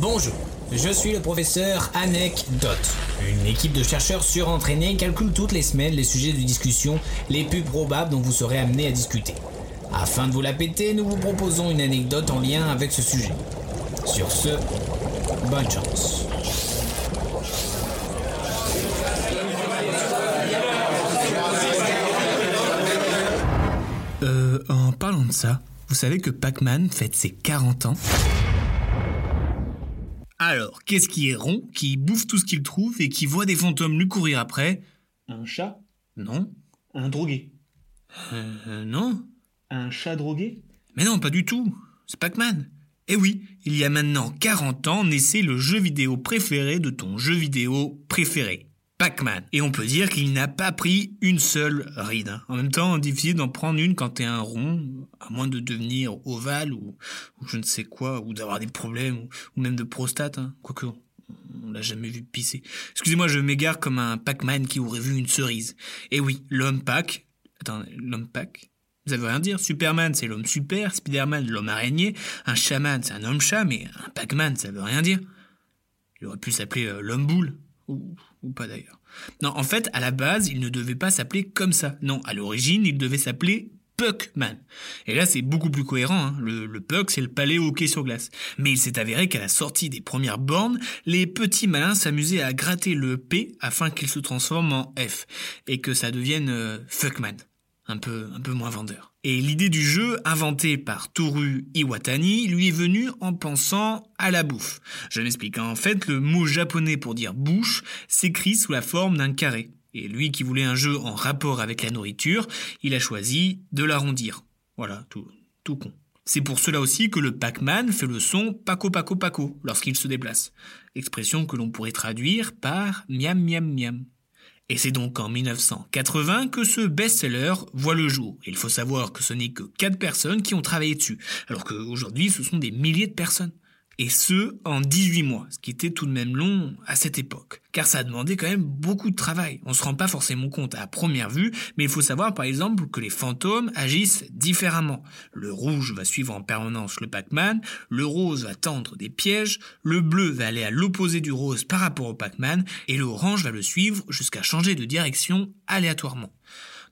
Bonjour, je suis le professeur Anecdote. Une équipe de chercheurs surentraînés calcule toutes les semaines les sujets de discussion les plus probables dont vous serez amené à discuter. Afin de vous la péter, nous vous proposons une anecdote en lien avec ce sujet. Sur ce, bonne chance. Euh, en parlant de ça, vous savez que Pac-Man fête ses 40 ans? Alors, qu'est-ce qui est rond, qui bouffe tout ce qu'il trouve et qui voit des fantômes lui courir après? Un chat? Non. Un drogué? Euh, euh, non. Un chat drogué? Mais non, pas du tout. C'est Pac-Man. Eh oui, il y a maintenant 40 ans naissait le jeu vidéo préféré de ton jeu vidéo préféré. Pac-Man. Et on peut dire qu'il n'a pas pris une seule ride. hein. En même temps, difficile d'en prendre une quand t'es un rond, à moins de devenir ovale ou, je ne sais quoi, ou d'avoir des problèmes, ou, même de prostate. Hein. Quoique, on l'a jamais vu pisser. Excusez-moi, je m'égare comme un Pac-Man qui aurait vu une cerise. Et oui, l'homme Pac... Attends, l'homme Pac? Ça veut rien dire. Superman, c'est l'homme super. Spider-Man, l'homme araignée. Un shaman, c'est un homme chat. Mais un Pac-Man, ça veut rien dire. Il aurait pu s'appeler euh, l'homme boule. Ou, ou pas d'ailleurs. Non, en fait, à la base, il ne devait pas s'appeler comme ça. Non, à l'origine, il devait s'appeler Puckman. Et là, c'est beaucoup plus cohérent. hein. Le, le Puck, c'est le palais hockey sur glace. Mais il s'est avéré qu'à la sortie des premières bornes, les petits malins s'amusaient à gratter le P afin qu'il se transforme en F. Et que ça devienne euh, Fuckman un peu, un peu moins vendeur. Et l'idée du jeu, inventée par Toru Iwatani, lui est venue en pensant à la bouffe. Je m'explique. En fait, le mot japonais pour dire bouche s'écrit sous la forme d'un carré. Et lui qui voulait un jeu en rapport avec la nourriture, il a choisi de l'arrondir. Voilà, tout, tout con. C'est pour cela aussi que le Pac-Man fait le son Paco Paco Paco lorsqu'il se déplace. Expression que l'on pourrait traduire par miam miam miam. Et c'est donc en 1980 que ce best-seller voit le jour. Il faut savoir que ce n'est que 4 personnes qui ont travaillé dessus, alors qu'aujourd'hui ce sont des milliers de personnes. Et ce, en 18 mois, ce qui était tout de même long à cette époque. Car ça a demandé quand même beaucoup de travail. On se rend pas forcément compte à première vue, mais il faut savoir par exemple que les fantômes agissent différemment. Le rouge va suivre en permanence le Pac-Man, le rose va tendre des pièges, le bleu va aller à l'opposé du rose par rapport au Pac-Man, et l'orange va le suivre jusqu'à changer de direction aléatoirement.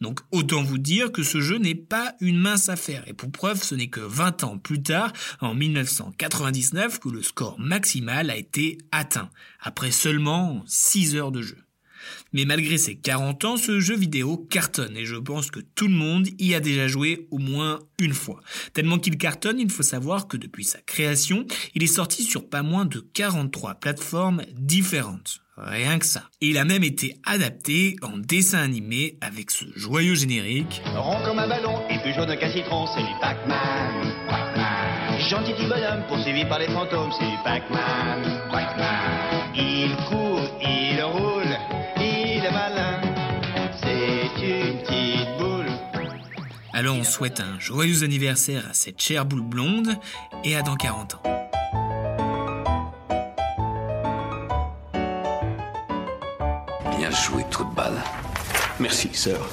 Donc autant vous dire que ce jeu n'est pas une mince affaire. Et pour preuve, ce n'est que 20 ans plus tard, en 1999, que le score maximal a été atteint, après seulement 6 heures de jeu. Mais malgré ses 40 ans, ce jeu vidéo cartonne et je pense que tout le monde y a déjà joué au moins une fois. Tellement qu'il cartonne, il faut savoir que depuis sa création, il est sorti sur pas moins de 43 plateformes différentes. Rien que ça. Et il a même été adapté en dessin animé avec ce joyeux générique. Rond comme un ballon et plus jaune qu'un citron, c'est Pac-Man. Pac-Man. Gentil petit bonhomme poursuivi par les fantômes, c'est Pac-Man. Pac-Man. Alors on souhaite un joyeux anniversaire à cette chère boule blonde et à dans 40 ans. Bien joué, trou de balle. Merci, sœur.